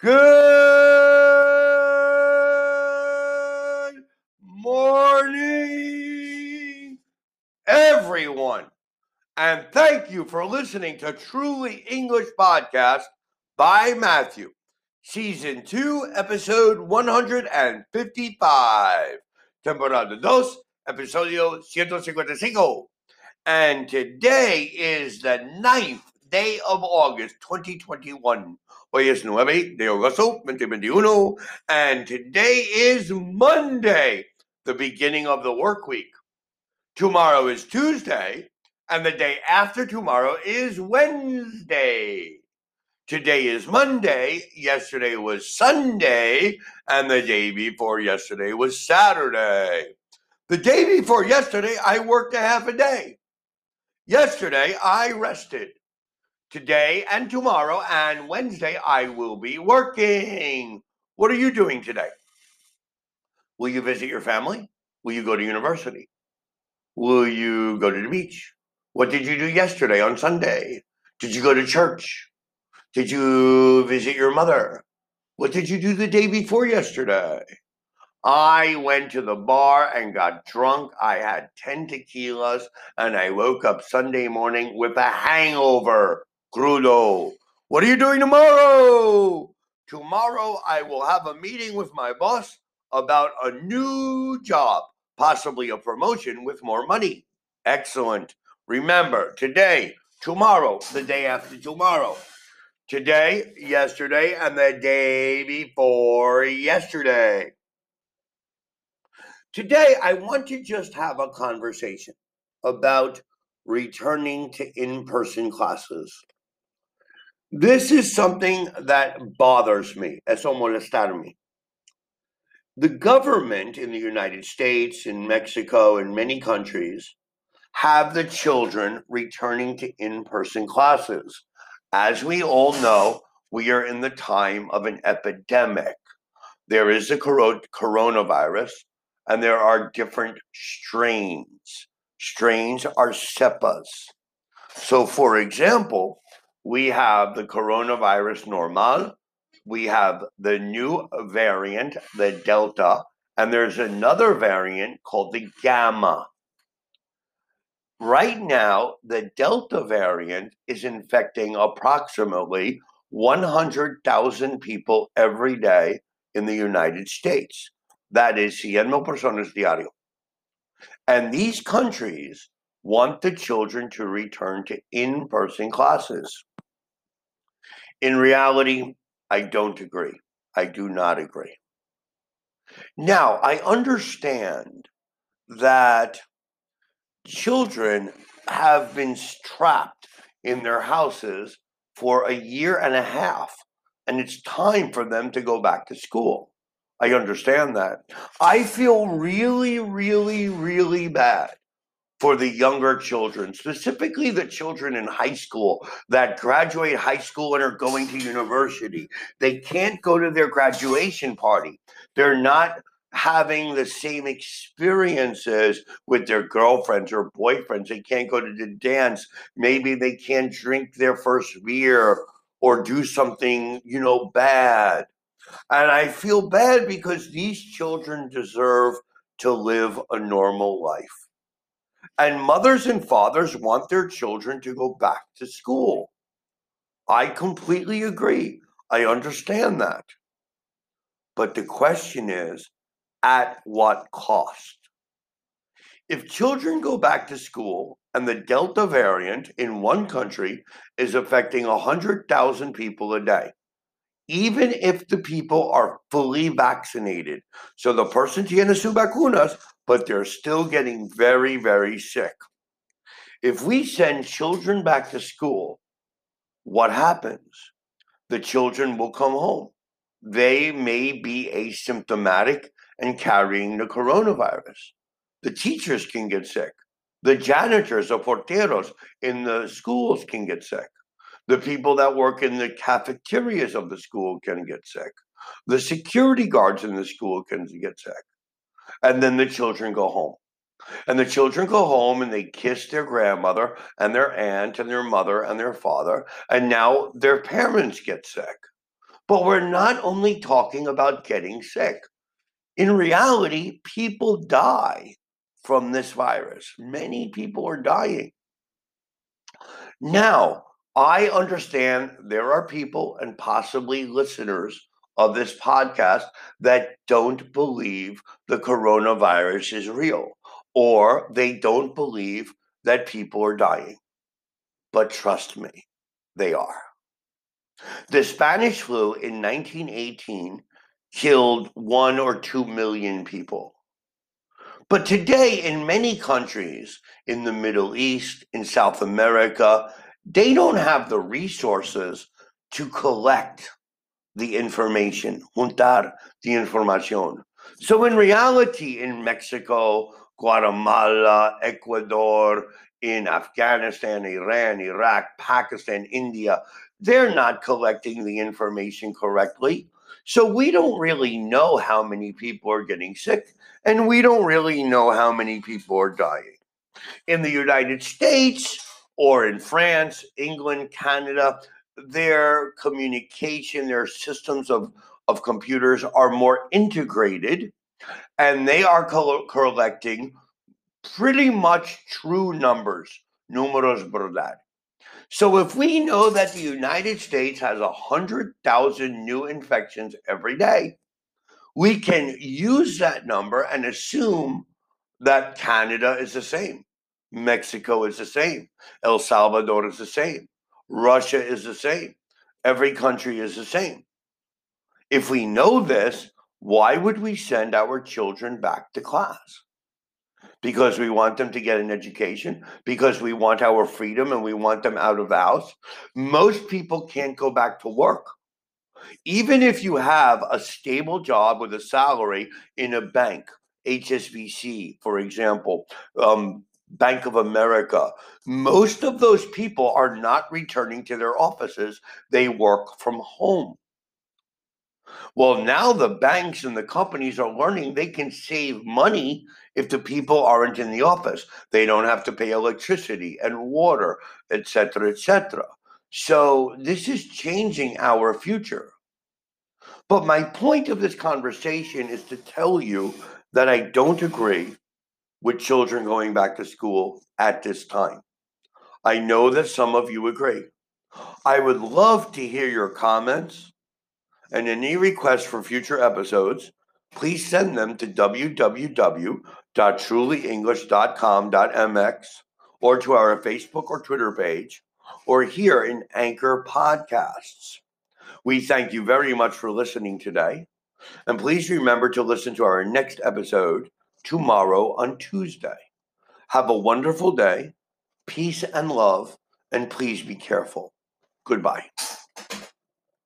Good morning, everyone. And thank you for listening to Truly English Podcast by Matthew, Season 2, Episode 155, Temporada 2, Episodio 155. And today is the 9th day of August 2021. Hoy es 9 de agosto 2021, and today is Monday, the beginning of the work week. Tomorrow is Tuesday, and the day after tomorrow is Wednesday. Today is Monday, yesterday was Sunday, and the day before yesterday was Saturday. The day before yesterday, I worked a half a day. Yesterday, I rested. Today and tomorrow and Wednesday, I will be working. What are you doing today? Will you visit your family? Will you go to university? Will you go to the beach? What did you do yesterday on Sunday? Did you go to church? Did you visit your mother? What did you do the day before yesterday? I went to the bar and got drunk. I had 10 tequilas and I woke up Sunday morning with a hangover. Crudo. What are you doing tomorrow? Tomorrow I will have a meeting with my boss about a new job, possibly a promotion with more money. Excellent. Remember, today, tomorrow, the day after tomorrow. Today, yesterday, and the day before yesterday. Today, I want to just have a conversation about returning to in person classes. This is something that bothers me. Eso molestarme. The government in the United States, in Mexico, in many countries have the children returning to in person classes. As we all know, we are in the time of an epidemic. There is a coronavirus, and there are different strains. Strains are cepas. So, for example, we have the coronavirus normal, we have the new variant, the Delta, and there's another variant called the Gamma. Right now, the Delta variant is infecting approximately 100,000 people every day in the United States. That is 100 mil personas diario. And these countries want the children to return to in person classes. In reality, I don't agree. I do not agree. Now, I understand that children have been trapped in their houses for a year and a half, and it's time for them to go back to school. I understand that. I feel really, really, really bad for the younger children, specifically the children in high school that graduate high school and are going to university. They can't go to their graduation party. They're not having the same experiences with their girlfriends or boyfriends. They can't go to the dance. Maybe they can't drink their first beer or do something, you know, bad. And I feel bad because these children deserve to live a normal life. And mothers and fathers want their children to go back to school. I completely agree. I understand that. But the question is at what cost? If children go back to school and the Delta variant in one country is affecting 100,000 people a day, even if the people are fully vaccinated, so the person tiene su vacunas, but they're still getting very, very sick. If we send children back to school, what happens? The children will come home. They may be asymptomatic and carrying the coronavirus. The teachers can get sick. The janitors or porteros in the schools can get sick. The people that work in the cafeterias of the school can get sick. The security guards in the school can get sick and then the children go home. And the children go home and they kiss their grandmother and their aunt and their mother and their father. And now their parents get sick. But we're not only talking about getting sick. In reality, people die from this virus. Many people are dying. Now, I understand there are people and possibly listeners of this podcast that don't believe the coronavirus is real or they don't believe that people are dying. But trust me, they are. The Spanish flu in 1918 killed one or two million people. But today, in many countries in the Middle East, in South America, they don't have the resources to collect the information, juntar the information. So, in reality, in Mexico, Guatemala, Ecuador, in Afghanistan, Iran, Iraq, Pakistan, India, they're not collecting the information correctly. So we don't really know how many people are getting sick, and we don't really know how many people are dying. In the United States or in France, England, Canada, their communication, their systems of, of computers are more integrated, and they are collecting pretty much true numbers, números verdad. So if we know that the United States has 100,000 new infections every day, we can use that number and assume that Canada is the same, Mexico is the same, El Salvador is the same, Russia is the same, every country is the same. If we know this, why would we send our children back to class? because we want them to get an education, because we want our freedom and we want them out of the house. Most people can't go back to work. Even if you have a stable job with a salary in a bank, HSBC, for example, um, Bank of America, most of those people are not returning to their offices. They work from home. Well, now the banks and the companies are learning they can save money if the people aren't in the office. They don't have to pay electricity and water, etc., etc. So this is changing our future. But my point of this conversation is to tell you that I don't agree with children going back to school at this time. I know that some of you agree. I would love to hear your comments and any requests for future episodes, please send them to www.trulyenglish.com.mx or to our Facebook or Twitter page or here in Anchor Podcasts. We thank you very much for listening today. And please remember to listen to our next episode tomorrow on Tuesday. Have a wonderful day, peace and love, and please be careful. Goodbye.